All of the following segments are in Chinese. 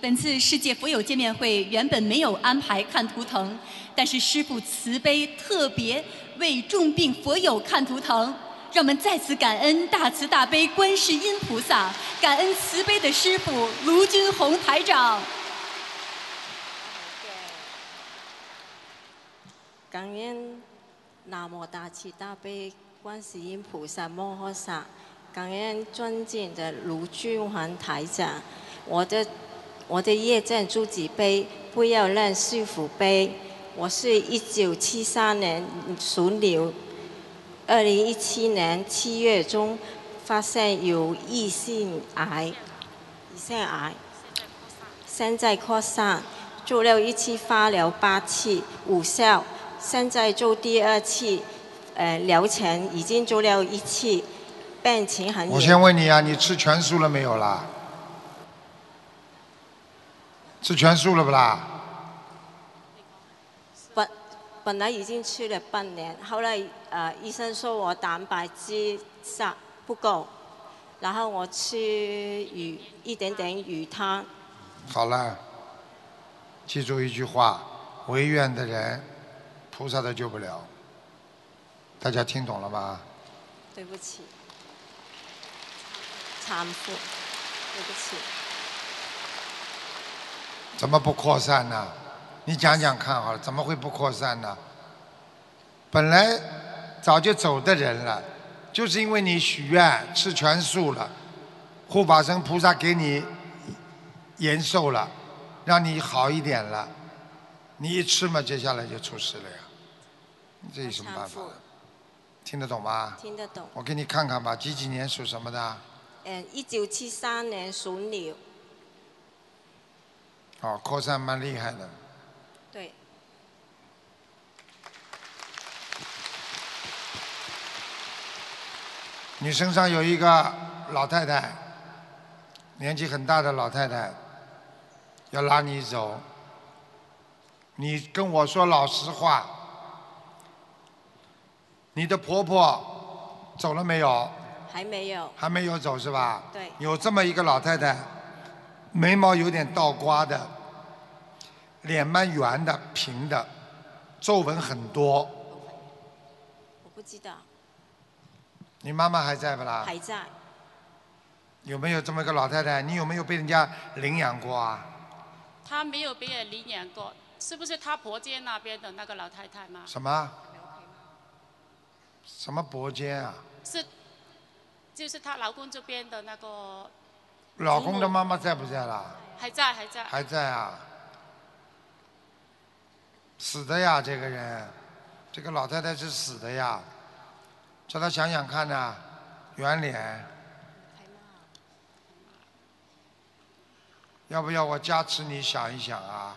本次世界佛友见面会原本没有安排看图腾，但是师父慈悲，特别为重病佛友看图腾。让我们再次感恩大慈大悲观世音菩萨，感恩慈悲的师父卢军宏台长。感恩南无大慈大悲观世音菩萨摩诃萨，感恩尊敬的卢军宏台长。我的我的业障诸己背，不要让师父背。我是一九七三年属牛。二零一七年七月中发现有异性癌，胰腺癌，现在扩散，做了一次化疗八次无效，现在做第二次，呃疗程已经做了一次，病情很。我先问你啊，你吃全素了没有啦？吃全素了不啦？本本来已经吃了半年，后来呃医生说我蛋白质上不够，然后我吃鱼一点点鱼汤。好了，记住一句话：违愿的人，菩萨都救不了。大家听懂了吗？对不起，产妇，对不起。怎么不扩散呢？你讲讲看好了，怎么会不扩散呢？本来早就走的人了，就是因为你许愿吃全素了，护法神菩萨给你延寿了，让你好一点了，你一吃嘛，接下来就出事了呀。这有什么办法？听得懂吗？听得懂。我给你看看吧，几几年属什么的？嗯，一九七三年属牛。哦，扩散蛮厉害的。对。你身上有一个老太太，年纪很大的老太太，要拉你走。你跟我说老实话，你的婆婆走了没有？还没有。还没有走是吧？对。有这么一个老太太，眉毛有点倒刮的。脸蛮圆的，平的，皱纹很多。我不知道。你妈妈还在不啦？还在。有没有这么一个老太太？你有没有被人家领养过啊？她没有被人领养过，是不是她婆家那边的那个老太太吗？什么？什么婆家啊？是，就是她老公这边的那个。老公的妈妈在不在啦？还在，还在。还在啊。死的呀，这个人，这个老太太是死的呀，叫他想想看呐，圆脸，要不要我加持你想一想啊？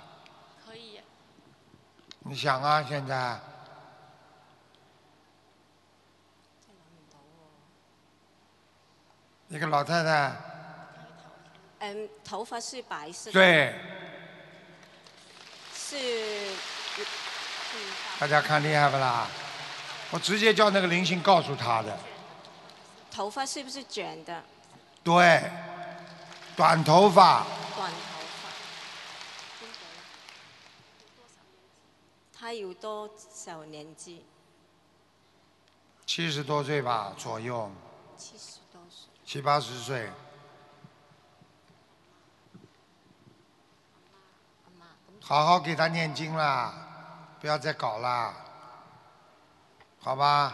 可以。你想啊，现在。一个老太太。嗯，头发是白色的。对。是。大家看厉害不啦？我直接叫那个灵性告诉他的。头发是不是卷的？对，短头发。短头发。他有多少年纪？七十多岁吧，左右。七十多岁。七八十岁。好好给他念经啦，不要再搞啦，好吧？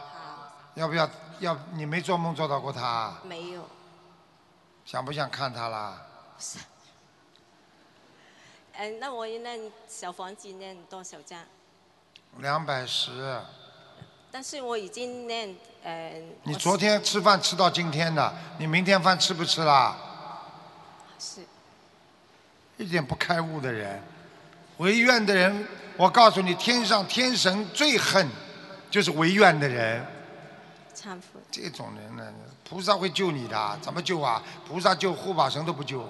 要不要？要你没做梦做到过他？没有。想不想看他啦？是。嗯，那我那小房子念多少张？两百十。但是我已经念嗯。你昨天吃饭吃到今天的，你明天饭吃不吃啦？是。一点不开悟的人。违愿的人，我告诉你，天上天神最恨就是违愿的人。忏悔。这种人呢，菩萨会救你的，怎么救啊？菩萨救护法神都不救。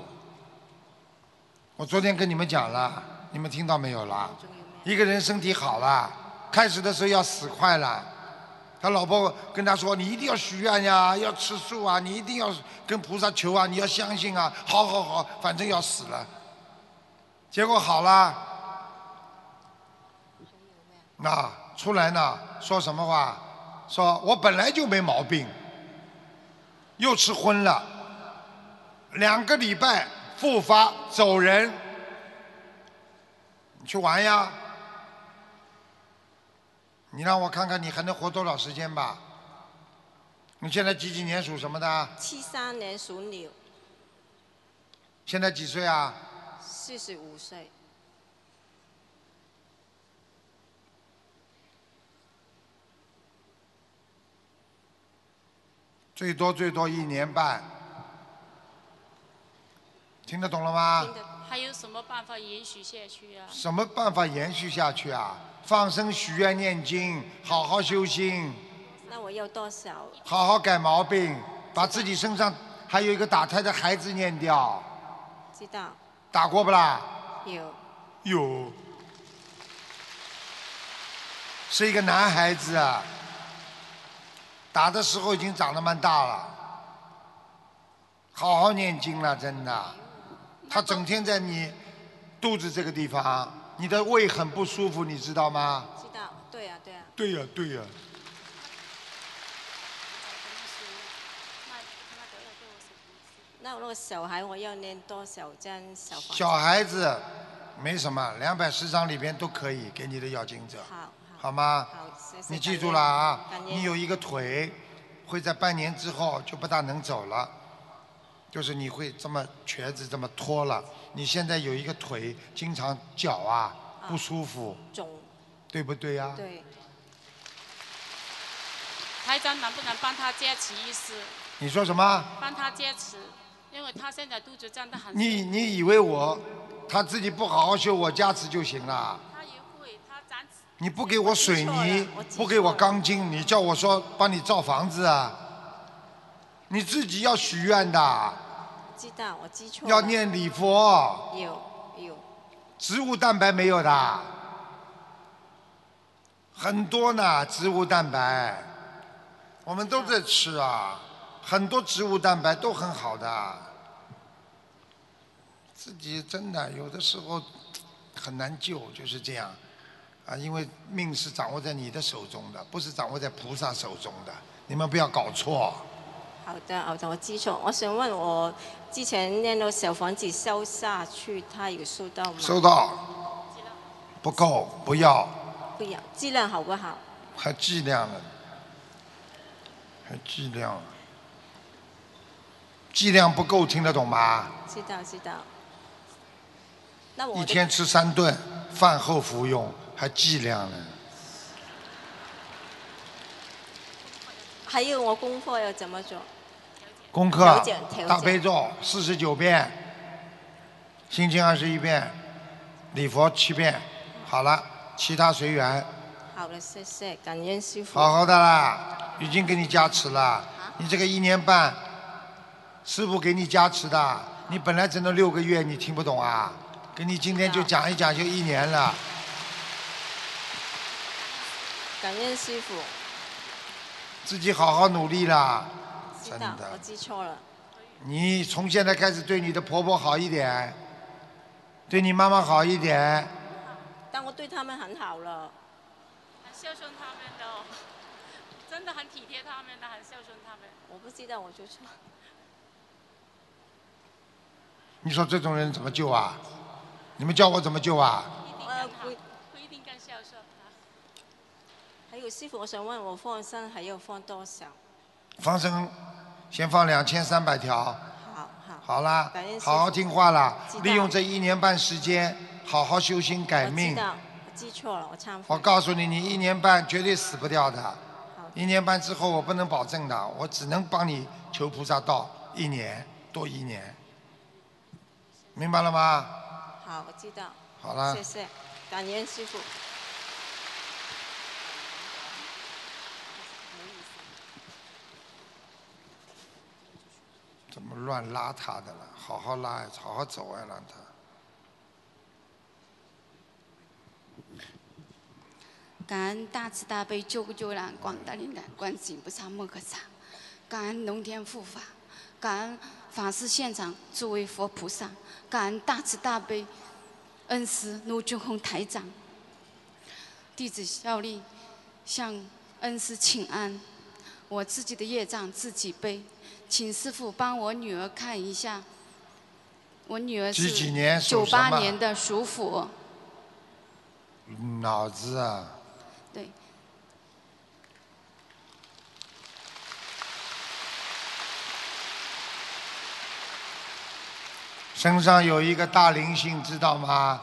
我昨天跟你们讲了，你们听到没有啦？一个人身体好了，开始的时候要死快了，他老婆跟他说：“你一定要许愿呀，要吃素啊，你一定要跟菩萨求啊，你要相信啊，好好好，反正要死了。”结果好了，那出来呢，说什么话？说我本来就没毛病，又吃荤了，两个礼拜复发走人，你去玩呀！你让我看看你还能活多少时间吧？你现在几几年属什么的？七三年属牛，现在几岁啊？四十五岁，最多最多一年半，听得懂了吗？听得还有什么办法延续下去啊？什么办法延续下去啊？放生、许愿、念经，好好修心，那我要多少？好好改毛病，把自己身上还有一个打胎的孩子念掉，知道打过不啦？有有，是一个男孩子啊，打的时候已经长得蛮大了，好好念经了，真的。他整天在你肚子这个地方，你的胃很不舒服，你知道吗？知道，对呀、对呀、对呀、对呀、那那个小孩我要念多少张小？小孩子没什么，两百十张里边都可以给你的要经者，好好好吗？你记住了啊你有一个腿会在半年之后就不大能走了，就是你会这么瘸子这么拖了。你现在有一个腿经常脚啊不舒服，肿，对不对呀、对，台长能不能帮他加持一次？你说什么？帮他加持，因为他现在肚子胀得很。你你以为我他自己不好好修，我加持就行了？你不给我水泥不给我钢筋，你叫我说帮你造房子啊？你自己要许愿的，知道，我记错了。要念礼佛。有有，植物蛋白没有的，很多呢，植物蛋白，我们都在吃啊，很多植物蛋白都很好的。自己真的有的时候很难救，就是这样啊，因为命是掌握在你的手中的，不是掌握在菩萨手中的，你们不要搞错。好的好的，我记错。我想问我之前念到小房子收下去，他有收到吗？收到，不够，不要，不要，质量好不好？还剂量呢，还剂量了，剂量不够，听得懂吗？知道知道。那我一天吃三顿，饭后服用，还计量呢。还有我功课要怎么做？功课调整调整大悲咒四十九遍，心经二十一遍，礼佛七遍，好了，其他随缘，好了，谢谢，感恩师傅。好好的啦，已经给你加持了。你这个一年半，师傅给你加持的，你本来只能六个月，你听不懂啊？给你今天就讲一讲，就一年了。感恩师傅，自己好好努力啦，真知道我。记错了。你从现在开始对你的婆婆好一点，对你妈妈好一点，但我对他们很好了。很孝顺他们的哦，真的很体贴他们的，很孝顺他们。我不知道我就错。你说这种人怎么救啊？你们叫我怎么救啊？一定呃更好，不不一定更孝顺他。还有师傅，我想问我放生还要放多少？放生先放两千三百条，好好。好啦好好听话啦利用这一年半时间，好好修心改命。我知道，我记错了，我忏悔。我告诉你，你一年半绝对死不掉的。好一年半之后我不能保证的，我只能帮你求菩萨道一年多一年，明白了吗？好，我知道。好了谢，谢，感恩师傅。怎么乱拉他的了？好好拉呀，好好走啊，让他。感恩大慈大悲救苦救难广大灵感观世音菩萨摩诃萨，感恩龙天护法，感恩法师现场诸位佛菩萨，感恩大慈大悲恩师卢俊宏台长，弟子效力向恩师请安。我自己的业障自己背，请师傅帮我女儿看一下。我女儿是九八年的属虎，脑子啊，对，身上有一个大灵性，知道吗？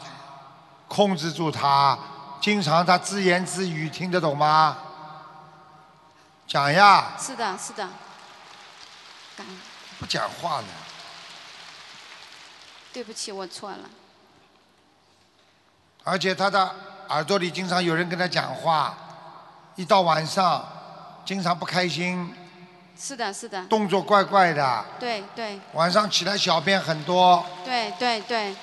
控制住他，经常他自言自语，听得懂吗？讲呀，是的，是的。感恩，不讲话呢。对不起，我错了。而且他的耳朵里经常有人跟他讲话，一到晚上，经常不开心，是的，是的，动作怪怪的，对对。晚上起来小便很多，对对对，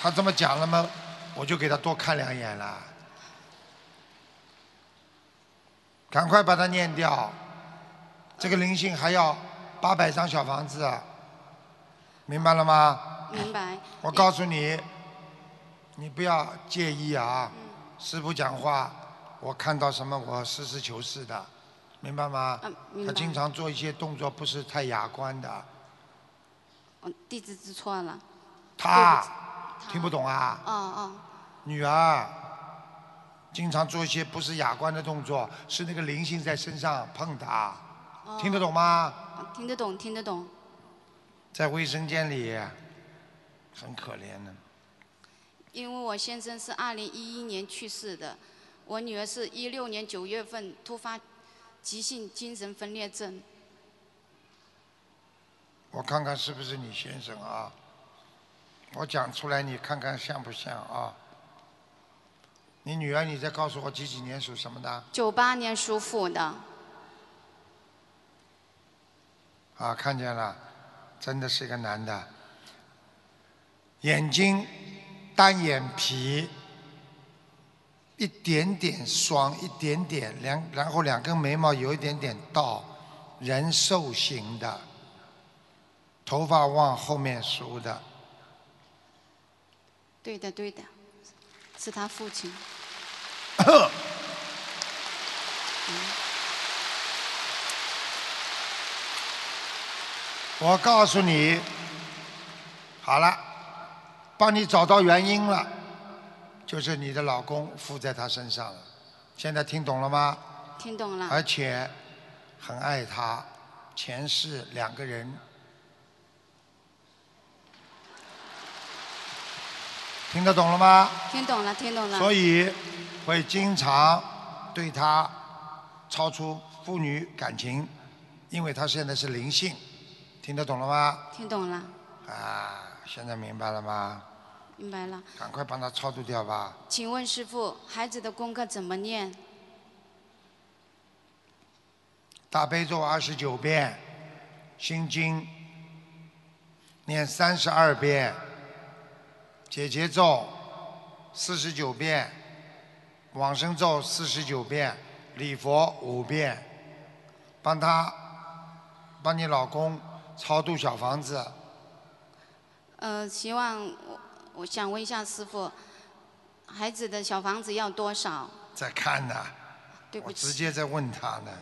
他这么讲了吗？我就给他多看两眼了。赶快把它念掉，这个灵性还要八百张小房子，明白了吗？明白。我告诉你，你不要介意啊。师傅讲话，我看到什么我实事求是的，明白吗？他经常做一些动作不是太雅观的，我弟子知错了。他听不懂啊？嗯嗯，女儿经常做一些不是雅观的动作，是那个灵性在身上碰她，哦听得懂吗？哦听得懂，听得懂。在卫生间里，很可怜的。因为我先生是二零一一年去世的，我女儿是一六年九月份突发急性精神分裂症。我看看是不是你先生啊？我讲出来，你看看像不像啊？你女儿，你再告诉我几几年属什么的？九八年属虎的，啊，看见了，真的是一个男的，眼睛单眼皮，一点点双，一点点两，然后两根眉毛有一点点倒，人瘦型的，头发往后面梳的，对的对的，是他父亲。我告诉你，好了，帮你找到原因了，就是你的老公附在他身上了。现在听懂了吗？听懂了。而且很爱他，前世两个人。听得懂了吗？听懂了，听懂了。所以会经常对他超出父女感情，因为他现在是灵性，听得懂了吗？听懂了，啊，现在明白了吗？明白了。赶快帮他超度掉吧。请问师傅，孩子的功课怎么念？大悲咒二十九遍，心经念三十二遍，解结咒四十九遍，往生咒四十九遍，礼佛五遍，帮他帮你老公超度小房子，呃，希望我我想问一下师傅，孩子的小房子要多少？在看呢，对不我直，接在问他呢。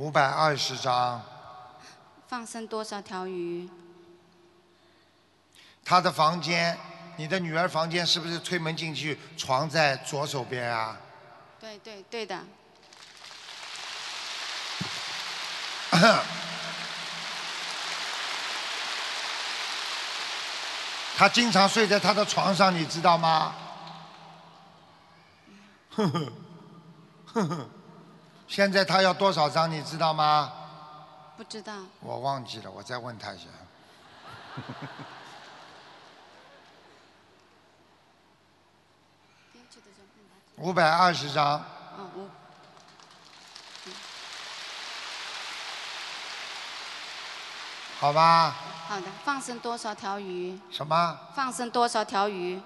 五百二十张，放生多少条鱼？他的房间，你的女儿房间是不是推门进去，床在左手边啊？对对对的，他经常睡在他的床上，你知道吗？呵呵，呵呵，现在他要多少张，你知道吗？不知道。我忘记了，我再问他一下。五百二十张，哦，我好吧？好的，放生多少条鱼？什么？放生多少条鱼？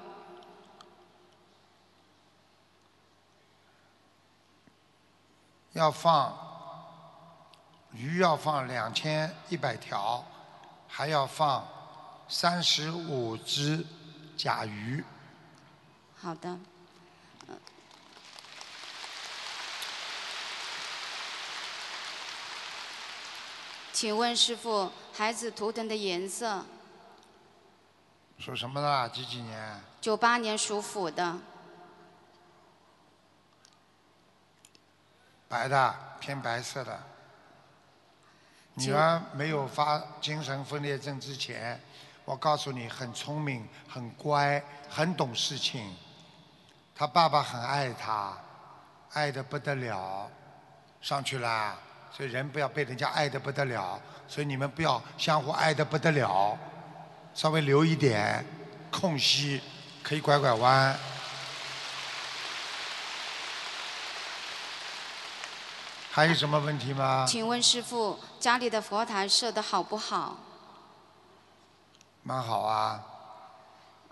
要放鱼要放两千一百条，还要放三十五只甲鱼。好的。请问师傅，孩子图腾的颜色？属什么的？几几年？九八年属虎的。白的，偏白色的。女儿没有发精神分裂症之前，我告诉你，很聪明，很乖，很懂事情。她爸爸很爱她，爱的不得了。上去啦，所以人不要被人家爱的不得了，所以你们不要相互爱的不得了，稍微留一点空隙，可以拐拐弯。还有什么问题吗？请问师傅，家里的佛台设的好不好？蛮好啊。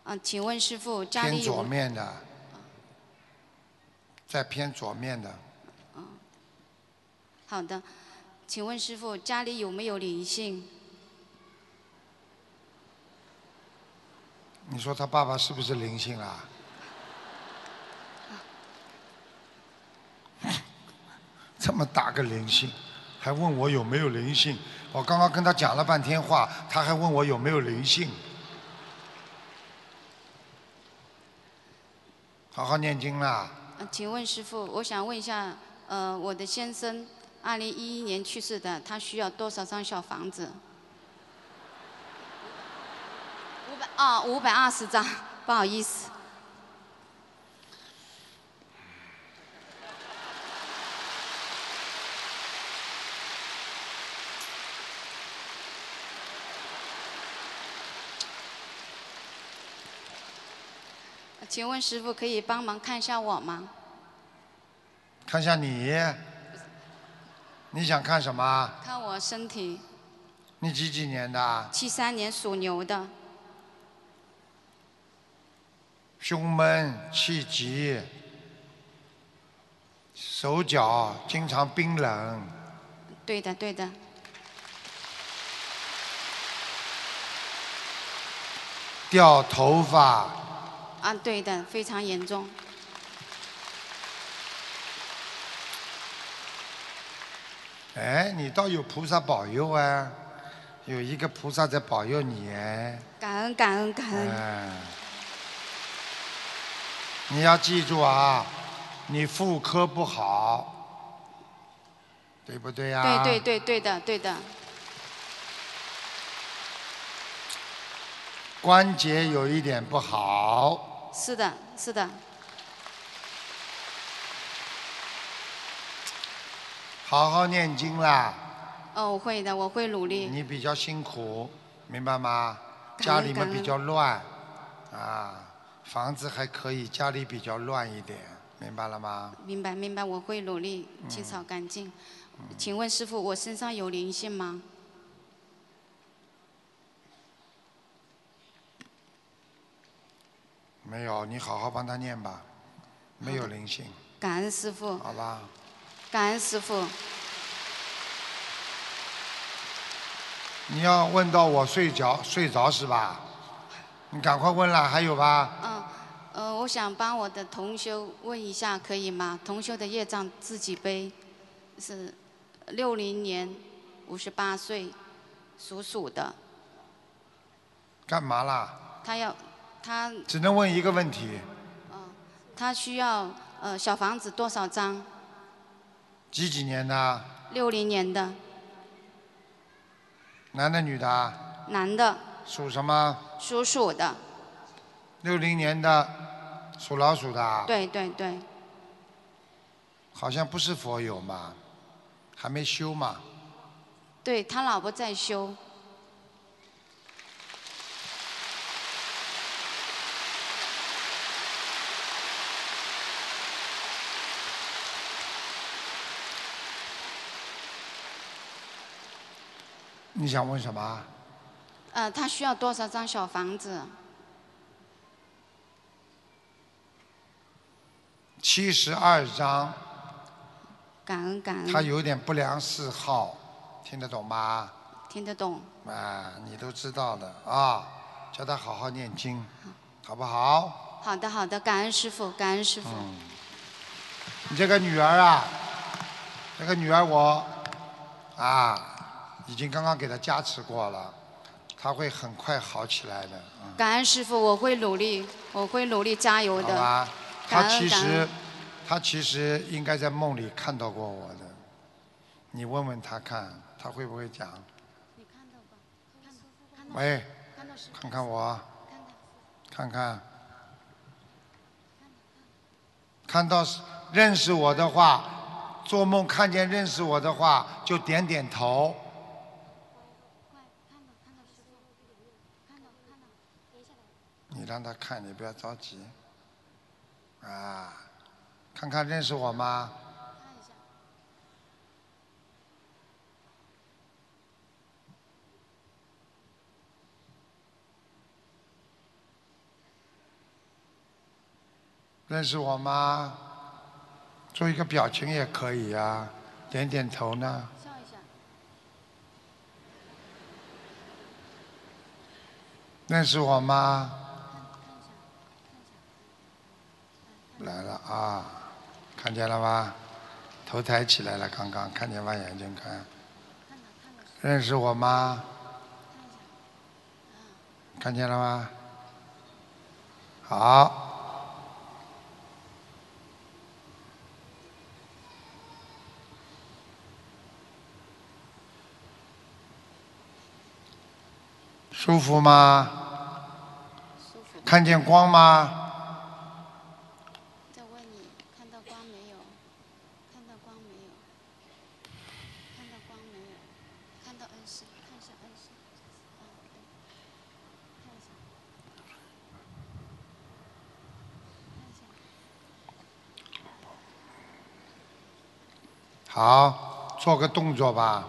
嗯，请问师傅，家里偏左面的，在偏左面的。嗯，好的，请问师傅，家里有没有灵性？你说他爸爸是不是灵性啊？这么大个灵性，还问我有没有灵性？我刚刚跟他讲了半天话，他还问我有没有灵性。好好念经啦。请问师傅，我想问一下，呃，我的先生二零一一年去世的，他需要多少张小房子？五百啊，五百二十张，不好意思。请问师傅可以帮忙看一下我吗？看一下你，你想看什么？看我身体。你几几年的？七三年属牛的。胸闷气急，手脚经常冰冷。对的，对的。掉头发。啊，对的，非常严重。哎，你倒有菩萨保佑啊，有一个菩萨在保佑你哎。感恩感恩感恩。嗯。你要记住啊，你妇科不好，对不对呀？对对对对的对的。关节有一点不好。是的，是的。好好念经啦。哦，我会的，我会努力。你比较辛苦，明白吗？家里面比较乱，啊，房子还可以，家里比较乱一点，明白了吗？明白，明白，我会努力清扫干净。请问师傅，我身上有灵性吗？没有，你好好帮他念吧，没有灵性。感恩师傅。好吧。感恩师傅。你要问到我睡着睡着是吧？你赶快问了，还有吧？嗯，呃，我想帮我的同修问一下，可以吗？同修的业障自己背，是六零年，五十八岁，属鼠的。干嘛啦？他要。他只能问一个问题。嗯，他需要呃小房子多少张？几几年的？六零年的。男的女的？男的。属什么？属鼠的。六零年的，属老鼠的。对对对。好像不是佛友嘛，还没修嘛。对他老婆在修。你想问什么？呃，他需要多少张小房子？七十二张。感恩感恩。他有点不良嗜好，听得懂吗？听得懂。啊，你都知道的啊，叫他好好念经，好不好？好的好的，感恩师傅，感恩师傅。嗯你这个女儿啊，这个女儿我啊，已经刚刚给他加持过了，他会很快好起来的，嗯，感恩师傅，我会努力，我会努力加油的。好吧？感她其实恩感恩。她其实应该在梦里看到过我的，你问问他看，他会不会讲？喂，看看我，看看，看到认识我的话，做梦看见认识我的话，就点点头。你让他看，你不要着急。啊，看看认识我吗？认识我吗？做一个表情也可以啊、点点头呢。认识我吗？来了啊，看见了吗？头抬起来了，刚刚看见吗？眼睛看。认识我吗？看见了吗？好。舒服吗？看见光吗？再问你，看到光没有？看到光没有？看到光没有？看到恩师，看一下恩师。啊，对，看一下。好，做个动作吧。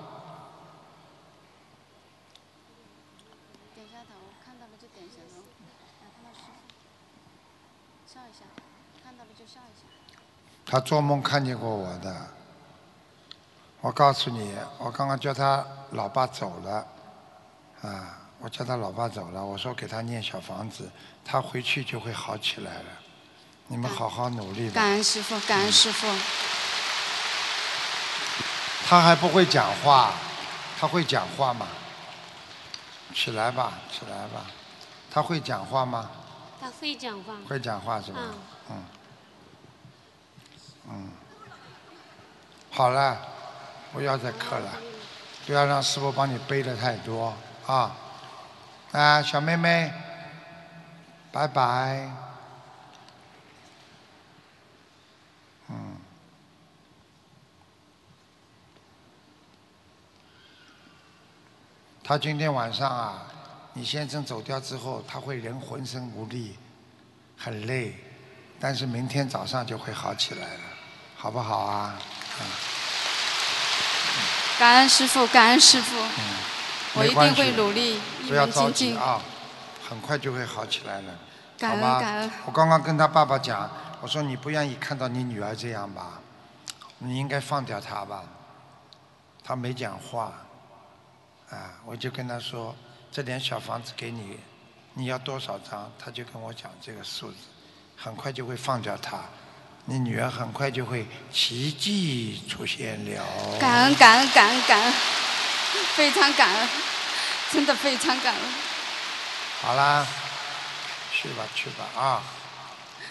点下头，看到了就点下头。啊，看到师傅，笑一下，看到了就笑一下。他做梦看见过我的。我告诉你，我刚刚叫他老爸走了，啊，我叫他老爸走了，我说给他念小房子，他回去就会好起来了。你们好好努力吧。感恩师傅，感恩师傅。他还不会讲话，他会讲话吗？起来吧，起来吧。他会讲话吗？他会讲话。会讲话是吧？嗯嗯。嗯。好了，不要再磕了，不要让师傅帮你背的太多啊。啊，小妹妹，拜拜。他今天晚上啊，你先生走掉之后，他会人浑身无力，很累，但是明天早上就会好起来了，好不好啊？嗯，感恩师傅，感恩师傅。我一定会努力，一不要着。急啊，很快就会好起来了，感恩好吗感恩？我刚刚跟他爸爸讲，我说你不愿意看到你女儿这样吧，你应该放掉她吧。他没讲话，啊，我就跟他说，这点小房子给你，你要多少张？他就跟我讲这个数字，很快就会放掉他，你女儿很快就会奇迹出现了。感恩感恩感恩感恩，非常感恩，真的非常感恩。好啦，去吧去吧啊，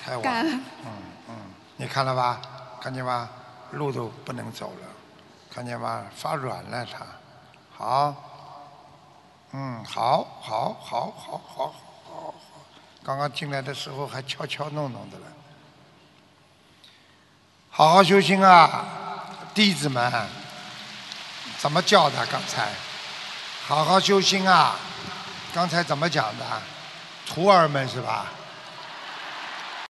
太晚了感恩。嗯嗯，你看了吧？看见吧？路都不能走了，看见吧？发软了他。好，嗯，好，好，好，好，好，好，好。刚刚进来的时候还敲敲弄弄的了。好好修心啊，弟子们。怎么叫的？刚才，好好修心啊！刚才怎么讲的？徒儿们是吧？